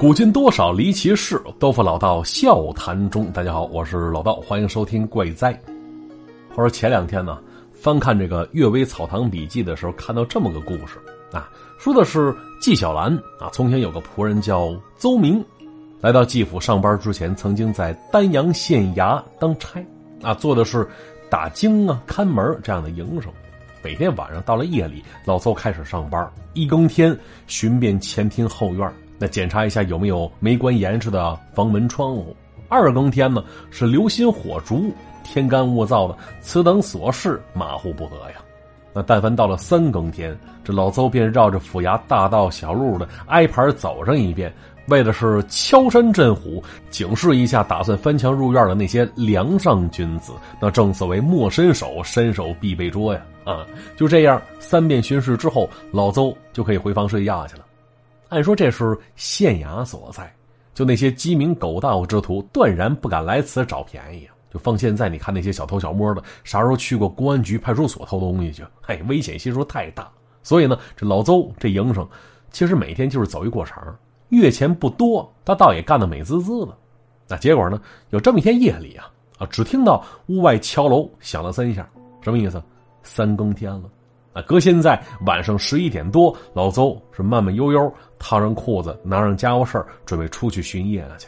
古今多少离奇事，都付老道笑谈中。大家好，我是老道，欢迎收听《怪哉》。话说前两天呢，翻看这个《阅微草堂笔记》的时候，看到这么个故事啊，说的是纪晓岚啊，从前有个仆人叫邹明，来到纪府上班之前，曾经在丹阳县衙当差啊，做的是打更啊、看门这样的营生。每天晚上到了夜里，老邹开始上班，一更天寻遍前厅后院。那检查一下有没有没关严实的房门窗户。二更天呢是留心火烛，天干物燥的，此等琐事马虎不得呀。那但凡到了三更天，这老邹便绕着府衙大道小路的挨排走上一遍，为的是敲山震虎，警示一下打算翻墙入院的那些梁上君子。那正所谓莫伸手，伸手必被捉呀！啊，就这样三遍巡视之后，老邹就可以回房睡觉去了。按说这是县衙所在，就那些鸡鸣狗盗之徒断然不敢来此找便宜！就放现在，你看那些小偷小摸的，啥时候去过公安局、派出所偷东西去？嘿，危险系数太大。所以呢，这老邹这营生，其实每天就是走一过场，月钱不多，他倒也干得美滋滋的。那结果呢，有这么一天夜里啊，啊，只听到屋外敲楼响了三下，什么意思？三更天了。啊，搁现在晚上十一点多，老邹是慢慢悠悠套上裤子，拿上家伙事，准备出去巡夜了去。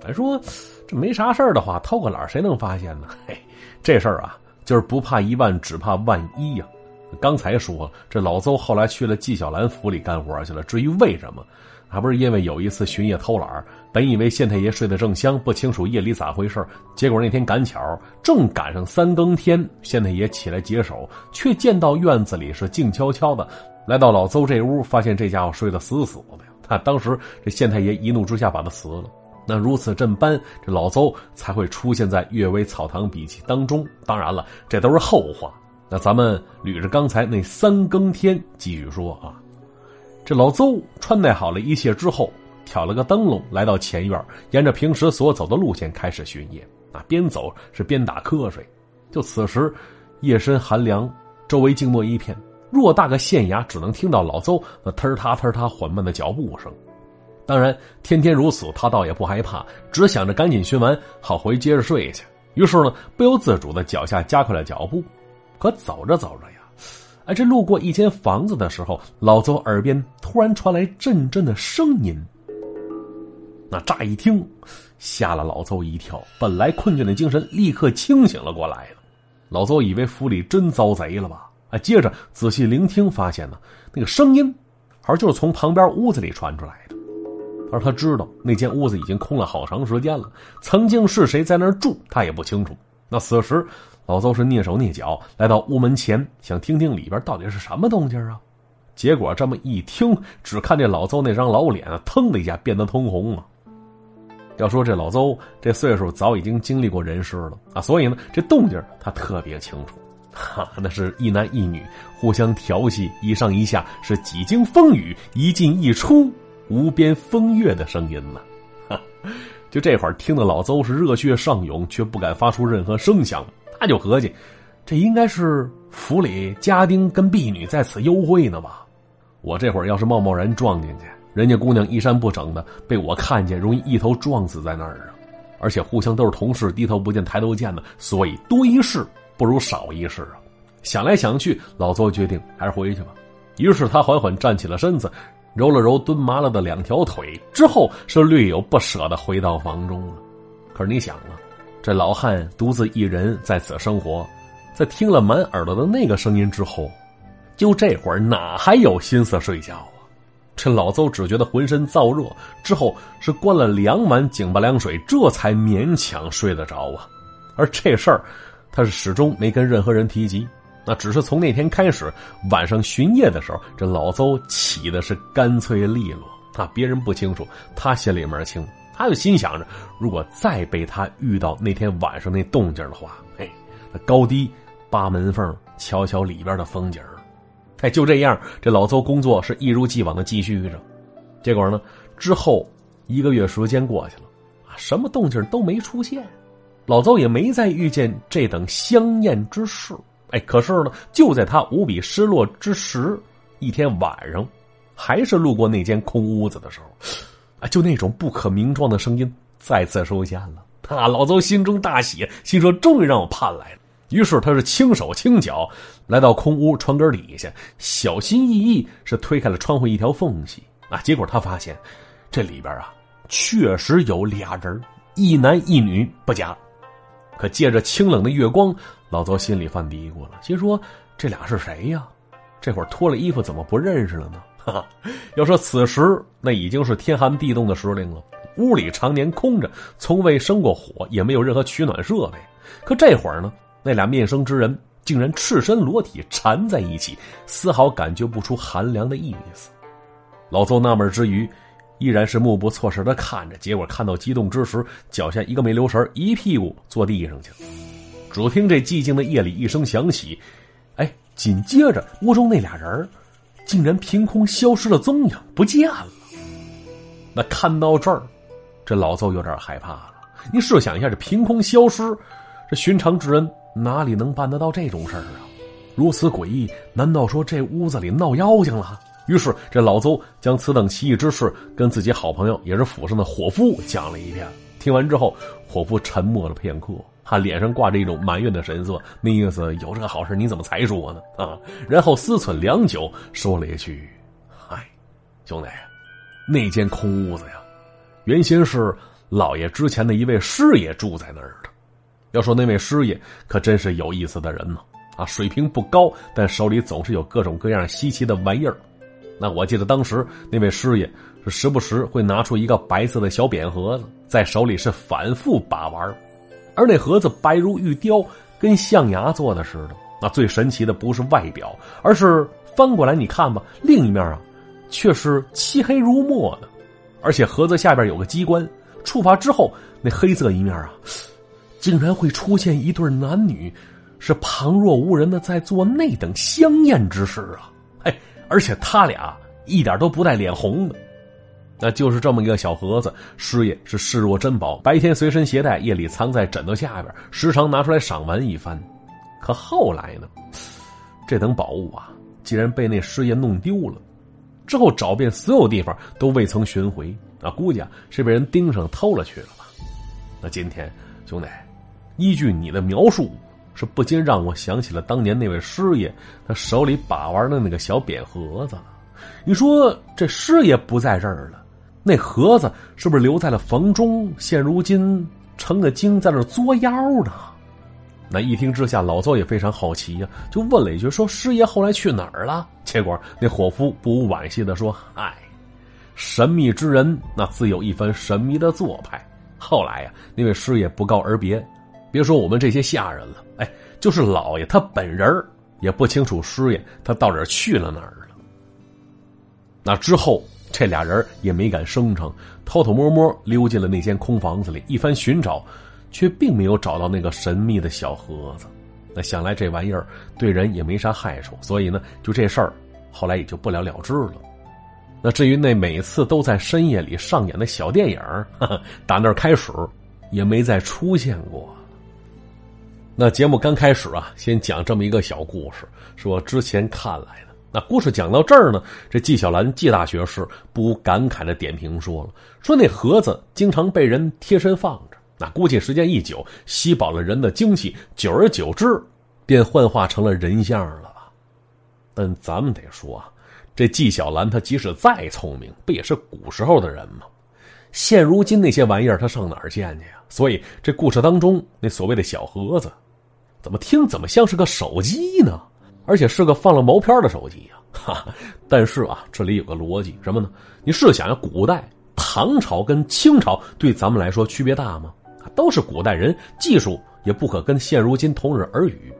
咱说这没啥事的话，偷个懒谁能发现呢？嘿，这事儿啊，就是不怕一万，只怕万一呀。刚才说了，这老邹后来去了纪晓岚府里干活去了。至于为什么，还不是因为有一次巡夜偷懒本以为县太爷睡得正香，不清楚夜里咋回事结果那天赶巧正赶上三更天，县太爷起来解手，却见到院子里是静悄悄的。来到老邹这屋，发现这家伙睡得死死的。他当时这县太爷一怒之下把他辞了。那如此这般，这老邹才会出现在《阅微草堂笔记》当中。当然了，这都是后话。那咱们捋着刚才那三更天继续说啊。这老邹穿戴好了一切之后，挑了个灯笼，来到前院，沿着平时所走的路线开始巡夜。啊，边走是边打瞌睡。就此时，夜深寒凉，周围静默一片，偌大个县衙只能听到老邹那忒踏忒踏缓慢的脚步声。当然，天天如此，他倒也不害怕，只想着赶紧巡完，好回接着睡去。于是呢，不由自主的脚下加快了脚步。可走着走着呀。哎，这路过一间房子的时候，老邹耳边突然传来阵阵的声音。那乍一听，吓了老邹一跳，本来困倦的精神立刻清醒了过来了。老邹以为府里真遭贼了吧？哎，接着仔细聆听，发现呢，那个声音，好像就是从旁边屋子里传出来的。而他知道那间屋子已经空了好长时间了，曾经是谁在那儿住，他也不清楚。那此时。老邹是蹑手蹑脚来到屋门前，想听听里边到底是什么动静啊。结果这么一听，只看这老邹那张老脸啊，腾的一下变得通红啊。要说这老邹这岁数早已经经历过人世了啊，所以呢，这动静他特别清楚。哈，那是一男一女互相调戏，一上一下是几经风雨，一进一出，无边风月的声音呢。哈，就这会儿听得老邹是热血上涌，却不敢发出任何声响。他就合计，这应该是府里家丁跟婢女在此幽会呢吧？我这会儿要是贸贸然撞进去，人家姑娘衣衫不整的，被我看见，容易一头撞死在那儿啊！而且互相都是同事，低头不见抬头见的，所以多一事不如少一事啊！想来想去，老邹决定还是回去吧。于是他缓缓站起了身子，揉了揉蹲麻了的两条腿，之后是略有不舍的回到房中了。可是你想啊。这老汉独自一人在此生活，在听了满耳朵的那个声音之后，就这会儿哪还有心思睡觉啊？这老邹只觉得浑身燥热，之后是灌了两碗井巴凉水，这才勉强睡得着啊。而这事儿，他是始终没跟任何人提及。那只是从那天开始，晚上巡夜的时候，这老邹起的是干脆利落啊，别人不清楚，他心里面清。他就心想着，如果再被他遇到那天晚上那动静的话，嘿，那高低扒门缝，瞧瞧里边的风景哎，就这样，这老邹工作是一如既往的继续着。结果呢，之后一个月时间过去了，啊，什么动静都没出现，老邹也没再遇见这等香艳之事。哎，可是呢，就在他无比失落之时，一天晚上，还是路过那间空屋子的时候，啊，就那种不可名状的声音再次出现了。啊，老邹心中大喜，心说终于让我盼来了。于是他是轻手轻脚来到空屋窗根底下，小心翼翼是推开了窗户一条缝隙。啊，结果他发现这里边啊，确实有俩人，一男一女不假。可借着清冷的月光，老邹心里犯嘀咕了，心说这俩是谁呀？这会儿脱了衣服怎么不认识了呢？哈哈，要说此时那已经是天寒地冻的时令了，屋里常年空着，从未生过火，也没有任何取暖设备。可这会儿呢，那俩面生之人竟然赤身裸体缠在一起，丝毫感觉不出寒凉的意思。老邹纳闷之余。依然是目不错视的看着，结果看到激动之时，脚下一个没留神，一屁股坐地上去了。只听这寂静的夜里一声响起，哎，紧接着屋中那俩人竟然凭空消失了踪影，不见了。那看到这儿，这老邹有点害怕了。你设想一下，这凭空消失，这寻常之人哪里能办得到这种事儿啊？如此诡异，难道说这屋子里闹妖精了？于是，这老邹将此等奇异之事跟自己好朋友，也是府上的伙夫讲了一遍。听完之后，伙夫沉默了片刻，他脸上挂着一种埋怨的神色，那意思有这个好事你怎么才说呢？啊！然后思忖良久，说了一句：“嗨，兄弟，那间空屋子呀，原先是老爷之前的一位师爷住在那儿的。要说那位师爷，可真是有意思的人呢。啊，水平不高，但手里总是有各种各样稀奇的玩意儿。”那我记得当时那位师爷是时不时会拿出一个白色的小扁盒子，在手里是反复把玩，而那盒子白如玉雕，跟象牙做的似的。那最神奇的不是外表，而是翻过来你看吧，另一面啊，却是漆黑如墨的，而且盒子下边有个机关，触发之后，那黑色一面啊，竟然会出现一对男女，是旁若无人的在做那等香艳之事啊！哎。而且他俩一点都不带脸红的，那就是这么一个小盒子，师爷是视若珍宝，白天随身携带，夜里藏在枕头下边，时常拿出来赏玩一番。可后来呢，这等宝物啊，竟然被那师爷弄丢了，之后找遍所有地方都未曾寻回，啊，估计啊是被人盯上偷了去了吧。那今天兄弟，依据你的描述。是不禁让我想起了当年那位师爷，他手里把玩的那个小扁盒子了。你说这师爷不在这儿了，那盒子是不是留在了房中？现如今成了精在那作妖呢？那一听之下，老邹也非常好奇呀，就问了一句：“说师爷后来去哪儿了？”结果那伙夫不无惋惜的说：“嗨，神秘之人那自有一番神秘的做派。后来呀，那位师爷不告而别。”别说我们这些下人了，哎，就是老爷他本人也不清楚师爷他到底去了哪儿了。那之后，这俩人也没敢声称，偷偷摸摸溜进了那间空房子里，一番寻找，却并没有找到那个神秘的小盒子。那想来这玩意儿对人也没啥害处，所以呢，就这事儿后来也就不了了之了。那至于那每次都在深夜里上演的小电影，打那儿开始也没再出现过。那节目刚开始啊，先讲这么一个小故事，是我之前看来的。那故事讲到这儿呢，这纪晓岚纪大学士不无感慨的点评说了：“说那盒子经常被人贴身放着，那估计时间一久，吸饱了人的精气，久而久之，便幻化成了人像了吧？但咱们得说啊，这纪晓岚他即使再聪明，不也是古时候的人吗？现如今那些玩意儿，他上哪儿见去呀？所以这故事当中那所谓的小盒子。”怎么听怎么像是个手机呢？而且是个放了毛片的手机呀！哈，但是啊，这里有个逻辑，什么呢？你试想，古代唐朝跟清朝对咱们来说区别大吗？都是古代人，技术也不可跟现如今同日而语。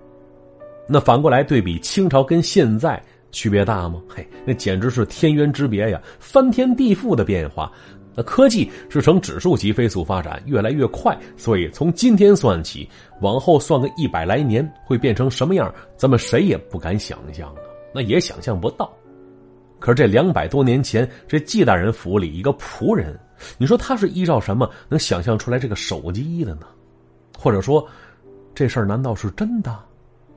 那反过来对比清朝跟现在区别大吗？嘿，那简直是天渊之别呀，翻天地覆的变化。那科技是呈指数级飞速发展，越来越快，所以从今天算起，往后算个一百来年，会变成什么样，咱们谁也不敢想象啊，那也想象不到。可是这两百多年前，这纪大人府里一个仆人，你说他是依照什么能想象出来这个手机的呢？或者说，这事儿难道是真的？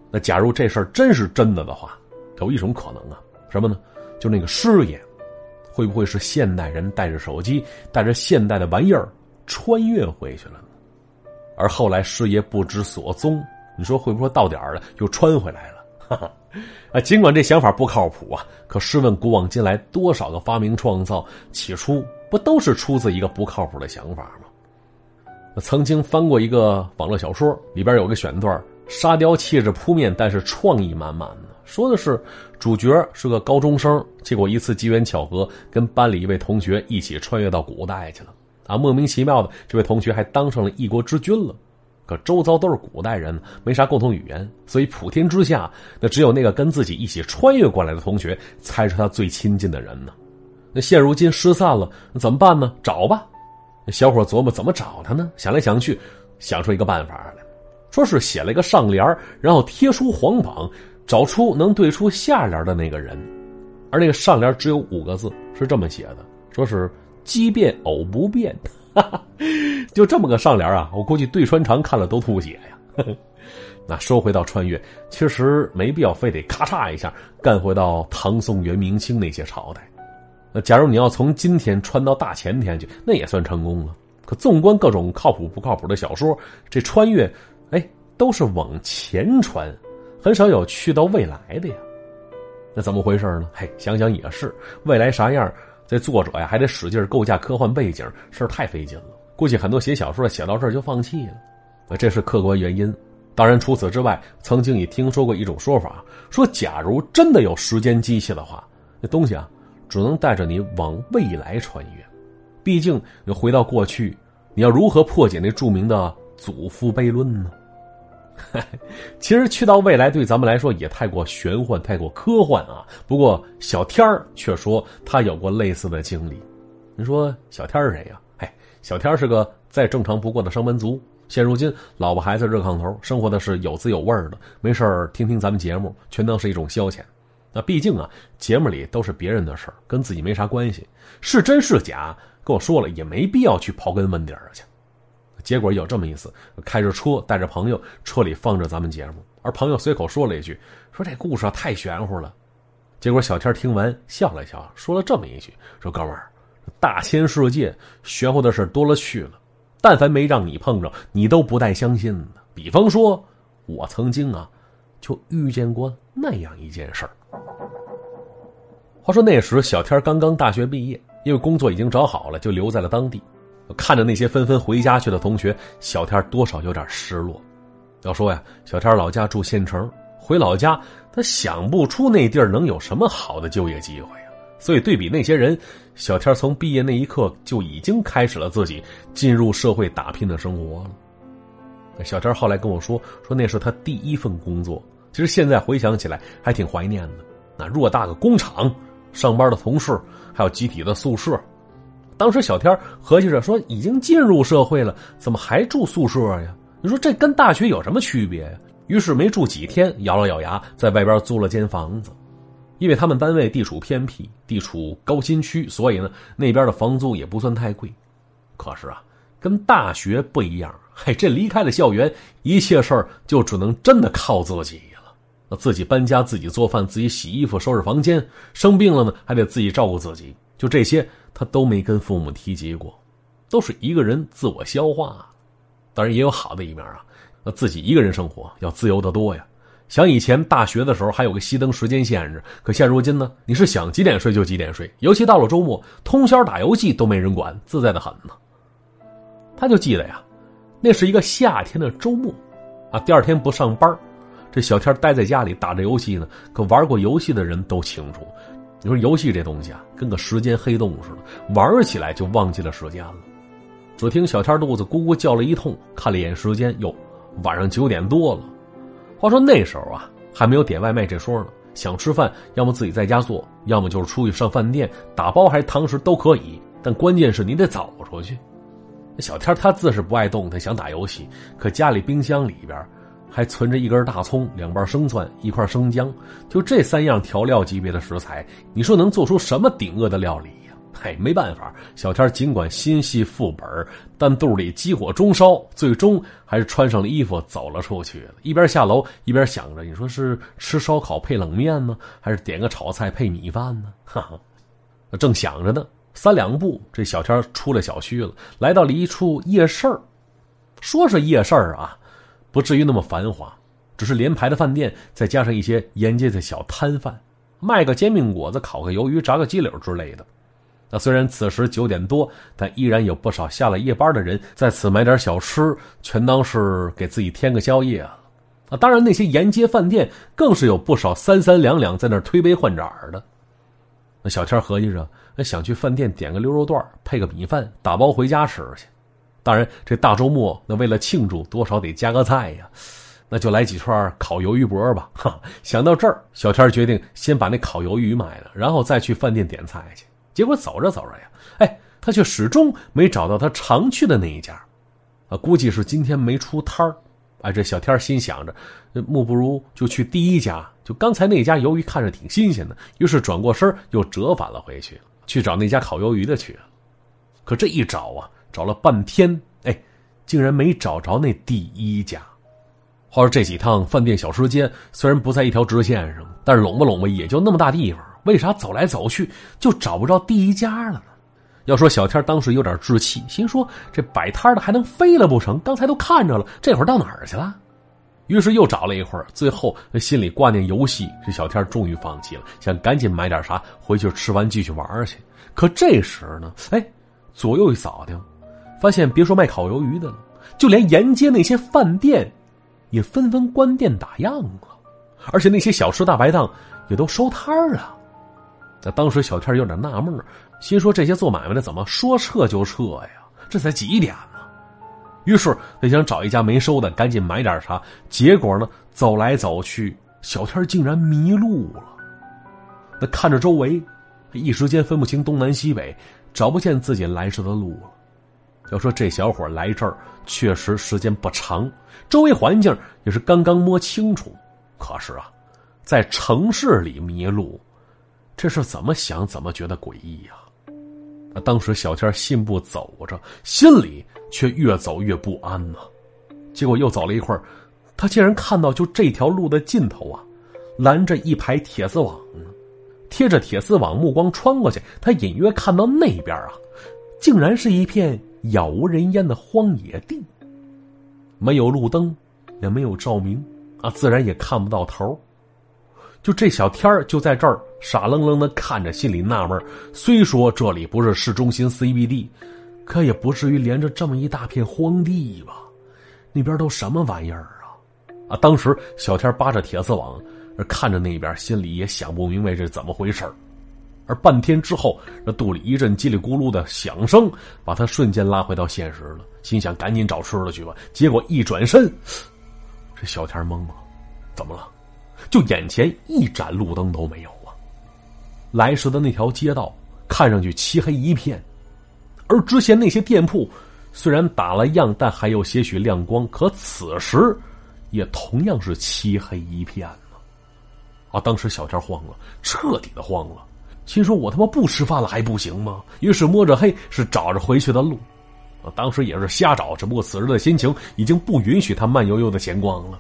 那假如这事儿真是真的的话，有一种可能啊，什么呢？就那个师爷，会不会是现代人带着手机，带着现代的玩意儿穿越回去了呢？而后来师爷不知所踪，你说会不会到点儿了又穿回来了？哈哈，啊，尽管这想法不靠谱啊，可试问古往今来多少个发明创造，起初不都是出自一个不靠谱的想法吗？曾经翻过一个网络小说，里边有个选段，沙雕气质扑面，但是创意满满的。说的是主角是个高中生，结果一次机缘巧合，跟班里一位同学一起穿越到古代去了。啊，莫名其妙的，这位同学还当上了一国之君了。可周遭都是古代人，没啥共同语言，所以普天之下，那只有那个跟自己一起穿越过来的同学，才是他最亲近的人呢。那现如今失散了，那怎么办呢？找吧。小伙琢磨怎么找他呢？想来想去，想出一个办法来，说是写了一个上联然后贴出黄榜，找出能对出下联的那个人。而那个上联只有五个字，是这么写的：说是奇变偶不变。哈哈 就这么个上联啊，我估计对穿肠看了都吐血呀。那说回到穿越，其实没必要非得咔嚓一下干回到唐宋元明清那些朝代。那假如你要从今天穿到大前天去，那也算成功了。可纵观各种靠谱不靠谱的小说，这穿越，哎，都是往前穿，很少有去到未来的呀。那怎么回事呢？嘿，想想也是，未来啥样，这作者呀还得使劲构架科幻背景，事儿太费劲了。估计很多写小说的写到这儿就放弃了。这是客观原因。当然，除此之外，曾经也听说过一种说法，说假如真的有时间机器的话，那东西啊。只能带着你往未来穿越，毕竟你回到过去，你要如何破解那著名的祖父悖论呢？其实去到未来对咱们来说也太过玄幻、太过科幻啊。不过小天儿却说他有过类似的经历。你说小天是谁呀？哎，小天是个再正常不过的上班族，现如今老婆孩子热炕头，生活的是有滋有味的，没事听听咱们节目，全当是一种消遣。那毕竟啊，节目里都是别人的事儿，跟自己没啥关系。是真是假，跟我说了也没必要去刨根问底儿去。结果有这么一次，开着车带着朋友，车里放着咱们节目，而朋友随口说了一句：“说这故事啊太玄乎了。”结果小天听完笑了笑，说了这么一句：“说哥们儿，大千世界玄乎的事多了去了，但凡没让你碰着，你都不带相信的。比方说，我曾经啊，就遇见过那样一件事儿。”话说那时小天刚刚大学毕业，因为工作已经找好了，就留在了当地。看着那些纷纷回家去的同学，小天多少有点失落。要说呀，小天老家住县城，回老家他想不出那地儿能有什么好的就业机会呀。所以对比那些人，小天从毕业那一刻就已经开始了自己进入社会打拼的生活了。小天后来跟我说，说那是他第一份工作。其实现在回想起来，还挺怀念的。那偌大个工厂。上班的同事，还有集体的宿舍。当时小天合计着说：“已经进入社会了，怎么还住宿舍呀？你说这跟大学有什么区别呀？”于是没住几天，咬了咬牙，在外边租了间房子。因为他们单位地处偏僻，地处高新区，所以呢，那边的房租也不算太贵。可是啊，跟大学不一样，嘿，这离开了校园，一切事儿就只能真的靠自己了。自己搬家，自己做饭，自己洗衣服，收拾房间。生病了呢，还得自己照顾自己。就这些，他都没跟父母提及过，都是一个人自我消化。当然也有好的一面啊，那自己一个人生活要自由得多呀。想以前大学的时候还有个熄灯时间限制，可现如今呢，你是想几点睡就几点睡，尤其到了周末，通宵打游戏都没人管，自在的很呢。他就记得呀，那是一个夏天的周末，啊，第二天不上班。这小天待在家里打着游戏呢，可玩过游戏的人都清楚，你说游戏这东西啊，跟个时间黑洞似的，玩起来就忘记了时间了。只听小天肚子咕咕叫了一通，看了一眼时间，哟，晚上九点多了。话说那时候啊，还没有点外卖这说呢，想吃饭，要么自己在家做，要么就是出去上饭店打包还是堂食都可以，但关键是你得走出去。小天他自是不爱动，他想打游戏，可家里冰箱里边。还存着一根大葱、两瓣生蒜、一块生姜，就这三样调料级别的食材，你说能做出什么顶饿的料理呀？嘿，没办法，小天尽管心系副本，但肚里急火中烧，最终还是穿上了衣服走了出去。一边下楼一边想着：你说是吃烧烤配冷面呢，还是点个炒菜配米饭呢？哈哈，正想着呢，三两步，这小天出了小区了，来到了一处夜市说是夜市啊，不至于那么繁华，只是连排的饭店，再加上一些沿街的小摊贩，卖个煎饼果子、烤个鱿鱼、炸个鸡柳之类的。那虽然此时九点多，但依然有不少下了夜班的人在此买点小吃，全当是给自己添个宵夜啊！啊，当然那些沿街饭店更是有不少三三两两在那推杯换盏的。那小天合计着，想去饭店点个溜肉段配个米饭，打包回家吃去。当然，这大周末那为了庆祝，多少得加个菜呀，那就来几串烤鱿鱼脖吧。哈，想到这儿，小天决定先把那烤鱿鱼买了，然后再去饭店点菜去。结果走着走着呀，哎，他却始终没找到他常去的那一家，啊，估计是今天没出摊儿。哎，这小天心想着，莫不如就去第一家，就刚才那家鱿鱼看着挺新鲜的，于是转过身又折返了回去，去找那家烤鱿鱼的去。可这一找啊，找了半天，哎，竟然没找着那第一家。话说这几趟饭店小吃街虽然不在一条直线上，但是拢吧拢吧也就那么大地方。为啥走来走去就找不着第一家了呢？要说小天当时有点志气，心说这摆摊的还能飞了不成？刚才都看着了，这会儿到哪儿去了？于是又找了一会儿，最后心里挂念游戏，这小天终于放弃了，想赶紧买点啥回去吃完继续玩去。可这时呢，哎，左右一扫听，发现别说卖烤鱿鱼的了，就连沿街那些饭店也纷纷关店打烊了，而且那些小吃大排档也都收摊儿了。那当时小天有点纳闷心说这些做买卖的怎么说撤就撤呀？这才几点呢？于是他想找一家没收的，赶紧买点啥。结果呢，走来走去，小天竟然迷路了。那看着周围，一时间分不清东南西北，找不见自己来时的路了。要说这小伙来这儿确实时间不长，周围环境也是刚刚摸清楚。可是啊，在城市里迷路。这是怎么想怎么觉得诡异呀！啊，当时小天信步走着，心里却越走越不安呢。结果又走了一会儿，他竟然看到就这条路的尽头啊，拦着一排铁丝网。贴着铁丝网，目光穿过去，他隐约看到那边啊，竟然是一片杳无人烟的荒野地，没有路灯，也没有照明啊，自然也看不到头。就这小天儿就在这儿傻愣愣的看着，心里纳闷虽说这里不是市中心 CBD，可也不至于连着这么一大片荒地吧？那边都什么玩意儿啊？啊！当时小天扒着铁丝网，看着那边，心里也想不明白这怎么回事半天之后，这肚里一阵叽里咕噜的响声，把他瞬间拉回到现实了。心想赶紧找吃的去吧。结果一转身，这小天懵了，怎么了？就眼前一盏路灯都没有啊！来时的那条街道看上去漆黑一片，而之前那些店铺虽然打了样，但还有些许亮光。可此时也同样是漆黑一片呢！啊！当时小天慌了，彻底的慌了，心说：“我他妈不吃饭了还不行吗？”于是摸着黑是找着回去的路。啊！当时也是瞎找，只不过此时的心情已经不允许他慢悠悠的闲逛了。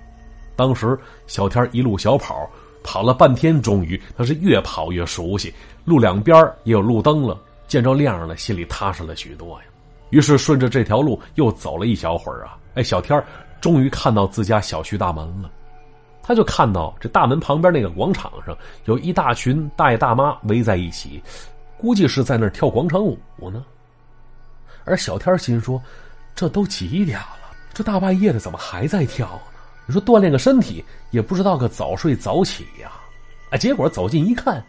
当时小天一路小跑，跑了半天，终于他是越跑越熟悉，路两边也有路灯了，见着亮了，心里踏实了许多呀。于是顺着这条路又走了一小会儿啊，哎，小天终于看到自家小区大门了。他就看到这大门旁边那个广场上有一大群大爷大妈围在一起，估计是在那儿跳广场舞呢。而小天心说：“这都几点了？这大半夜的怎么还在跳呢？”你说锻炼个身体，也不知道个早睡早起呀，啊！结果走近一看，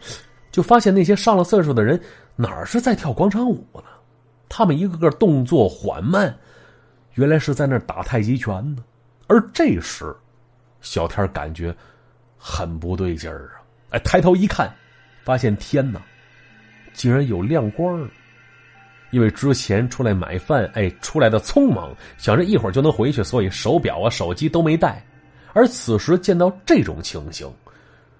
就发现那些上了岁数的人哪是在跳广场舞呢？他们一个个动作缓慢，原来是在那打太极拳呢。而这时，小天感觉很不对劲儿啊！哎，抬头一看，发现天哪，竟然有亮光因为之前出来买饭，哎，出来的匆忙，想着一会儿就能回去，所以手表啊、手机都没带。而此时见到这种情形，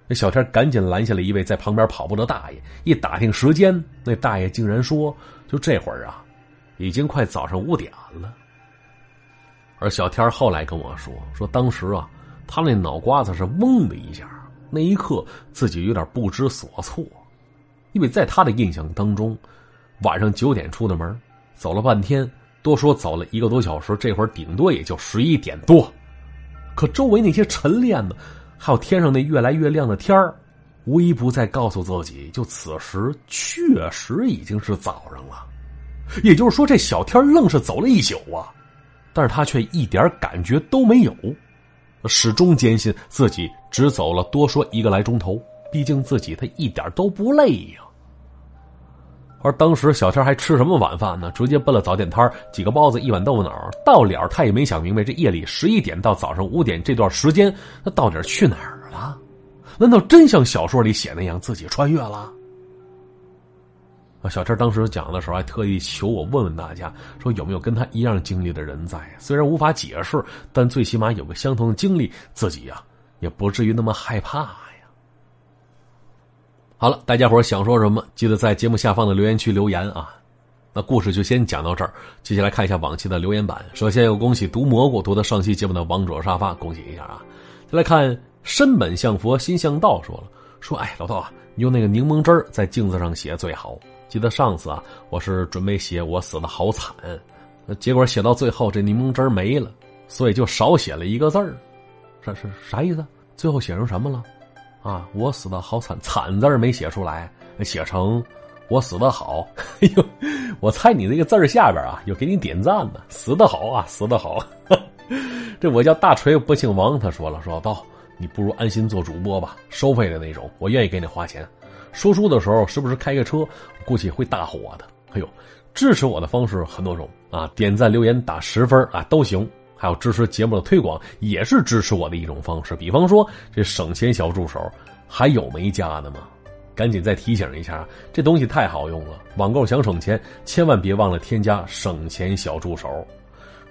那小天赶紧拦下了一位在旁边跑步的大爷，一打听时间，那大爷竟然说：“就这会儿啊，已经快早上五点了。”而小天后来跟我说：“说当时啊，他那脑瓜子是嗡的一下，那一刻自己有点不知所措，因为在他的印象当中，晚上九点出的门，走了半天，多说走了一个多小时，这会儿顶多也就十一点多，可周围那些晨练的。”还有天上那越来越亮的天儿，无一不在告诉自己，就此时确实已经是早上了。也就是说，这小天愣是走了一宿啊，但是他却一点感觉都没有，始终坚信自己只走了多说一个来钟头，毕竟自己他一点都不累呀。而当时小天还吃什么晚饭呢？直接奔了早点摊几个包子，一碗豆腐脑。到了，他也没想明白，这夜里十一点到早上五点这段时间，他到底去哪儿了？难道真像小说里写那样，自己穿越了？小天当时讲的时候，还特意求我问问大家，说有没有跟他一样经历的人在？虽然无法解释，但最起码有个相同的经历，自己呀也不至于那么害怕呀。好了，大家伙想说什么，记得在节目下方的留言区留言啊。那故事就先讲到这儿，接下来看一下往期的留言板。首先要恭喜毒蘑菇夺得上期节目的王者沙发，恭喜一下啊！再来看身本相佛心向道说了，说哎老道啊，你用那个柠檬汁在镜子上写最好。记得上次啊，我是准备写我死的好惨，结果写到最后这柠檬汁没了，所以就少写了一个字儿。这是啥意思？最后写成什么了？啊，我死的好惨，惨字没写出来，写成我死的好。哎呦，我猜你那个字下边啊，有给你点赞的，死的好啊，死的好。这我叫大锤不姓王，他说了，说道你不如安心做主播吧，收费的那种，我愿意给你花钱。说书的时候是不是开个车？估计会大火的。哎呦，支持我的方式很多种啊，点赞、留言、打十分啊都行。还有支持节目的推广，也是支持我的一种方式。比方说，这省钱小助手还有没加的吗？赶紧再提醒一下，这东西太好用了。网购想省钱，千万别忘了添加省钱小助手。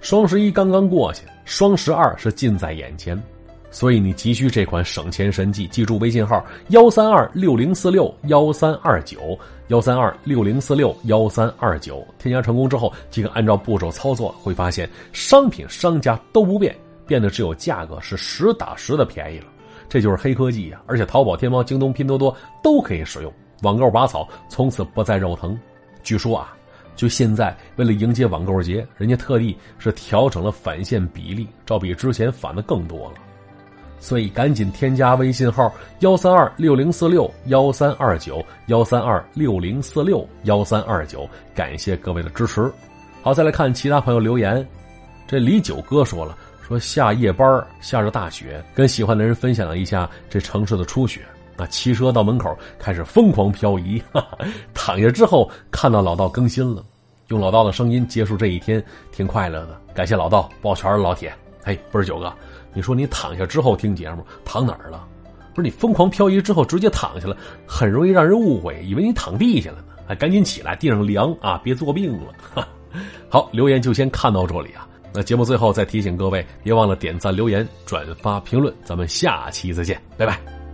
双十一刚刚过去，双十二是近在眼前。所以你急需这款省钱神器，记住微信号幺三二六零四六幺三二九幺三二六零四六幺三二九。添加成功之后，即可按照步骤操作，会发现商品商家都不变，变得只有价格是实打实的便宜了。这就是黑科技呀！而且淘宝、天猫、京东、拼多多都可以使用。网购拔草从此不再肉疼。据说啊，就现在为了迎接网购节，人家特地是调整了返现比例，照比之前返的更多了。所以赶紧添加微信号幺三二六零四六幺三二九幺三二六零四六幺三二九，感谢各位的支持。好，再来看其他朋友留言。这李九哥说了，说下夜班下着大雪，跟喜欢的人分享了一下这城市的初雪。那骑车到门口开始疯狂漂移，哈哈，躺下之后看到老道更新了，用老道的声音结束这一天，挺快乐的。感谢老道，抱拳老铁。嘿，不是九哥。你说你躺下之后听节目，躺哪儿了？不是你疯狂漂移之后直接躺下了，很容易让人误会，以为你躺地下了呢。哎，赶紧起来，地上凉啊，别作病了。好，留言就先看到这里啊。那节目最后再提醒各位，别忘了点赞、留言、转发、评论。咱们下期再见，拜拜。